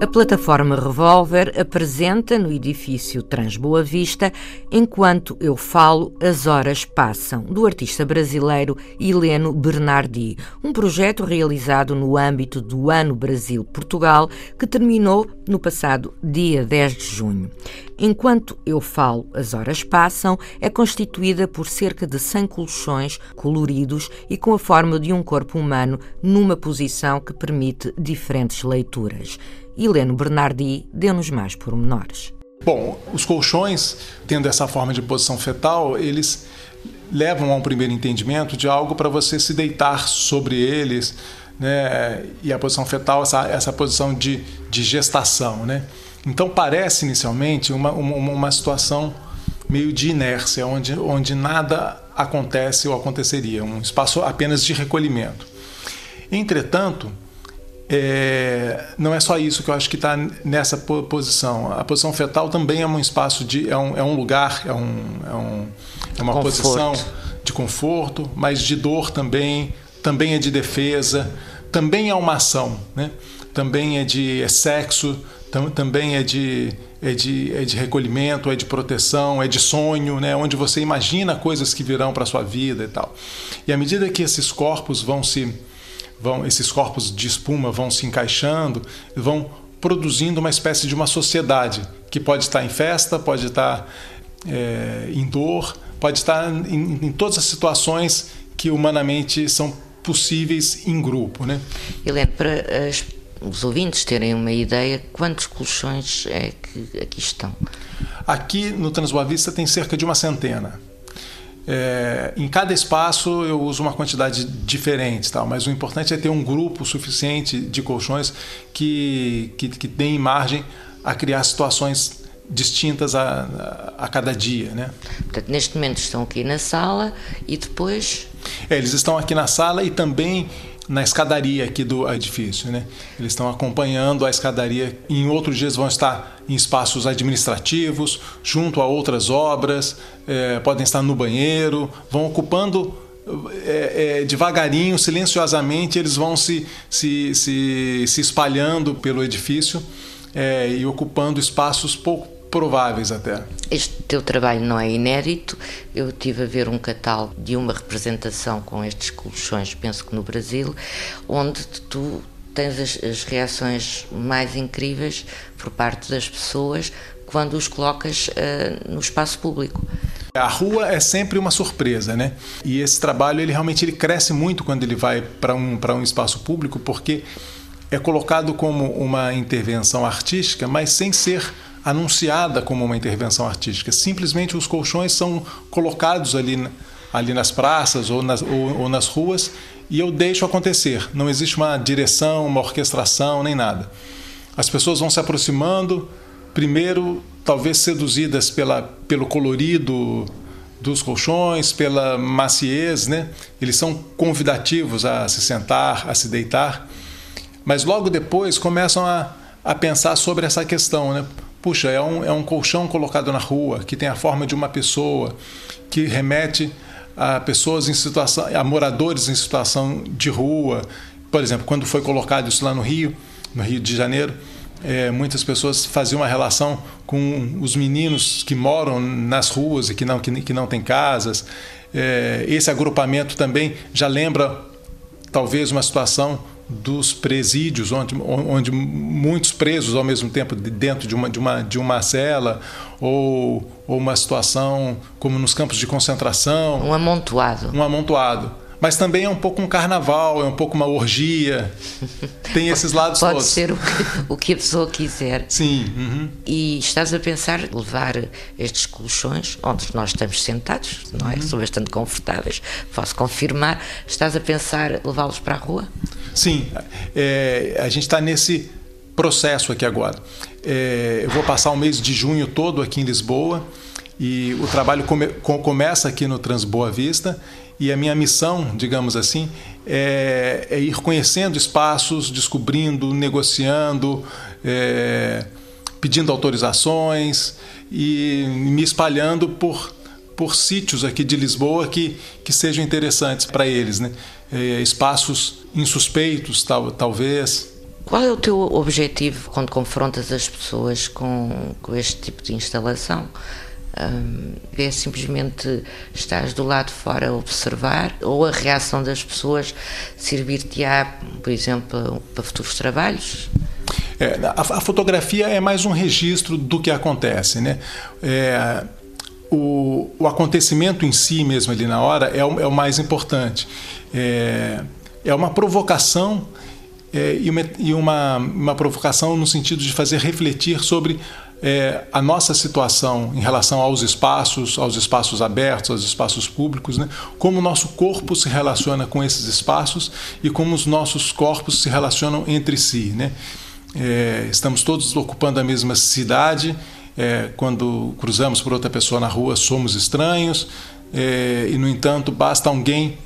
A plataforma Revolver apresenta no edifício Transboa Vista Enquanto Eu Falo, as Horas Passam, do artista brasileiro Heleno Bernardi, um projeto realizado no âmbito do Ano Brasil-Portugal que terminou no passado dia 10 de junho. Enquanto Eu Falo, as Horas Passam é constituída por cerca de 100 colchões coloridos e com a forma de um corpo humano numa posição que permite diferentes leituras. Heleno Bernardi deu-nos mais pormenores. Bom, os colchões, tendo essa forma de posição fetal, eles levam a um primeiro entendimento de algo para você se deitar sobre eles, né? E a posição fetal, essa, essa posição de, de gestação, né? Então parece inicialmente uma, uma, uma situação meio de inércia, onde, onde nada acontece ou aconteceria, um espaço apenas de recolhimento. Entretanto, é, não é só isso que eu acho que está nessa posição. A posição fetal também é um espaço de. é um, é um lugar, é, um, é, um, é uma conforto. posição de conforto, mas de dor também, também é de defesa, também é uma ação, né? também é de é sexo, tam, também é de, é, de, é de recolhimento, é de proteção, é de sonho, né? onde você imagina coisas que virão para a sua vida e tal. E à medida que esses corpos vão se vão, esses corpos de espuma vão se encaixando, vão produzindo uma espécie de uma sociedade que pode estar em festa, pode estar é, em dor, pode estar em, em, todas as situações que humanamente são possíveis em grupo, né? Helene, para as, os ouvintes terem uma ideia, quantos colchões é que aqui estão? Aqui no Transboa Vista tem cerca de uma centena. É, em cada espaço eu uso uma quantidade diferente, tal, mas o importante é ter um grupo suficiente de colchões que, que, que deem margem a criar situações distintas a, a, a, cada dia. Né? Portanto, neste momento estão aqui na sala e depois. É, eles estão aqui na sala e também na escadaria aqui do edifício. Né? Eles estão acompanhando a escadaria. Em outros dias vão estar em espaços administrativos, junto a outras obras, é, podem estar no banheiro, vão ocupando é, é, devagarinho, silenciosamente, eles vão se, se, se, se espalhando pelo edifício é, e ocupando espaços pouco prováveis até. Este teu trabalho não é inédito. Eu tive a ver um catálogo de uma representação com estes colchões, penso que no Brasil, onde tu tens as, as reações mais incríveis por parte das pessoas quando os colocas uh, no espaço público. A rua é sempre uma surpresa, né? E esse trabalho ele realmente ele cresce muito quando ele vai para um, um espaço público, porque é colocado como uma intervenção artística, mas sem ser anunciada como uma intervenção artística. Simplesmente os colchões são colocados ali, ali nas praças ou nas, ou, ou nas ruas e eu deixo acontecer. Não existe uma direção, uma orquestração, nem nada. As pessoas vão se aproximando, primeiro, talvez seduzidas pela, pelo colorido dos colchões, pela maciez, né? Eles são convidativos a se sentar, a se deitar, mas logo depois começam a, a pensar sobre essa questão, né? Puxa, é um, é um colchão colocado na rua, que tem a forma de uma pessoa, que remete a pessoas em situação, a moradores em situação de rua. Por exemplo, quando foi colocado isso lá no Rio, no Rio de Janeiro, é, muitas pessoas faziam uma relação com os meninos que moram nas ruas e que não, que, que não têm casas. É, esse agrupamento também já lembra talvez uma situação dos presídios, onde, onde muitos presos ao mesmo tempo dentro de uma, de uma, de uma cela, ou, ou uma situação como nos campos de concentração. Um amontoado. Um amontoado mas também é um pouco um carnaval, é um pouco uma orgia. Tem esses lados Pode todos. Pode ser o que, o que, a pessoa quiser. Sim. Uhum. E estás a pensar levar estes colchões, onde nós estamos sentados, não é? Uhum. São bastante confortáveis, posso confirmar. Estás a pensar levá-los para a rua? Sim. É, a gente está nesse processo aqui agora. É, eu vou passar o mês de junho todo aqui em Lisboa E o trabalho come, começa aqui no Transboa Vista e a minha missão, digamos assim, é, é ir conhecendo espaços, descobrindo, negociando, é, pedindo autorizações e me espalhando por, por sítios aqui de Lisboa que, que sejam interessantes para eles. Né? É, espaços insuspeitos, tal, talvez. Qual é o teu objetivo quando confrontas as pessoas com, com este tipo de instalação? É simplesmente estás do lado de fora a observar ou a reação das pessoas servir-te-á, por exemplo, para futuros trabalhos? É, a, a, fotografia é mais um registro do que acontece, né? É, o, o, acontecimento em si mesmo ali na hora é o, é o mais importante. É, é uma provocação é, e, uma, e uma, uma provocação no sentido de fazer refletir sobre é, a nossa situação em relação aos espaços, aos espaços abertos, aos espaços públicos, né? como o nosso corpo se relaciona com esses espaços e como os nossos corpos se relacionam entre si. Né? É, estamos todos ocupando a mesma cidade, é, quando cruzamos por outra pessoa na rua somos estranhos, é, e no entanto basta alguém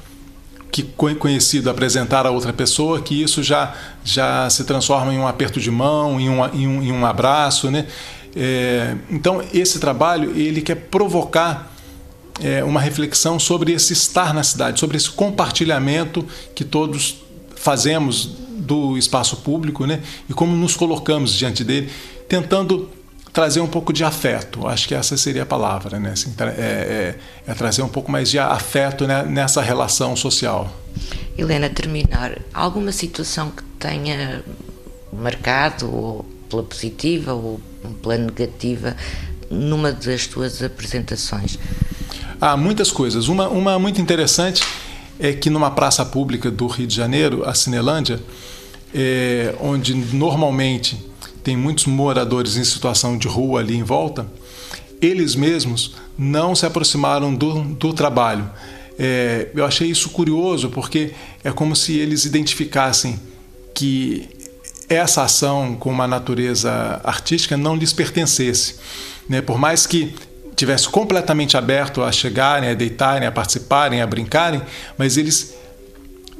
que conhecido apresentar a outra pessoa, que isso já, já se transforma em um aperto de mão, em um, em um, em um abraço, né? É, então esse trabalho ele quer provocar é, uma reflexão sobre esse estar na cidade, sobre esse compartilhamento que todos fazemos do espaço público, né? E como nos colocamos diante dele, tentando trazer um pouco de afeto. Acho que essa seria a palavra, né? Assim, é, é, é, trazer um pouco mais de afeto né, nessa relação social. Helena, terminar, alguma situação que tenha marcado ou pela positiva ou pela negativa numa das tuas apresentações? Há muitas coisas. Uma, uma muito interessante é que numa praça pública do Rio de Janeiro, a Cinelândia, é, onde normalmente tem muitos moradores em situação de rua ali em volta, eles mesmos não se aproximaram do, do trabalho. É, eu achei isso curioso porque é como se eles identificassem que essa ação com uma natureza artística não lhes pertencesse. Né? Por mais que tivesse completamente aberto a chegarem, a deitarem, a participarem, a brincarem, mas eles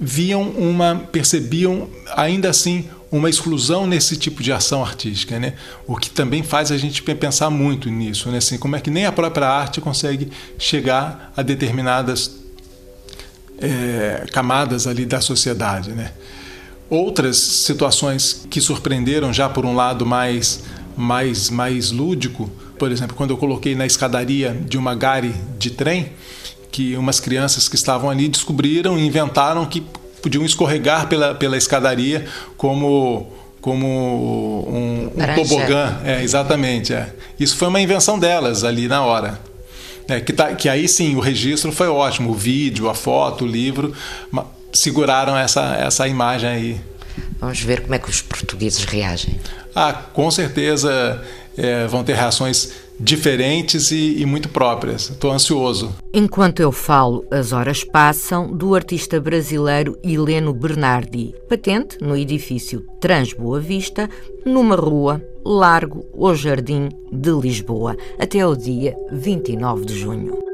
viam uma, percebiam ainda assim uma exclusão nesse tipo de ação artística, né? O que também faz a gente pensar muito nisso, né? Assim, como é que nem a própria arte consegue chegar a determinadas é, camadas ali da sociedade, né? Outras situações que surpreenderam já por um lado mais mais mais lúdico, por exemplo, quando eu coloquei na escadaria de uma gare de trem, que umas crianças que estavam ali descobriram e inventaram que podiam escorregar pela, pela escadaria como como um, um tobogã. É, exatamente. É. Isso foi uma invenção delas ali na hora. É, que, tá, que aí sim o registro foi ótimo, o vídeo, a foto, o livro seguraram essa, essa imagem aí. Vamos ver como é que os portugueses reagem. Ah, com certeza é, vão ter reações diferentes e, e muito próprias. Estou ansioso. Enquanto eu falo, as horas passam, do artista brasileiro Heleno Bernardi, patente no edifício Trans Boa Vista, numa rua Largo ou Jardim de Lisboa, até o dia 29 de junho.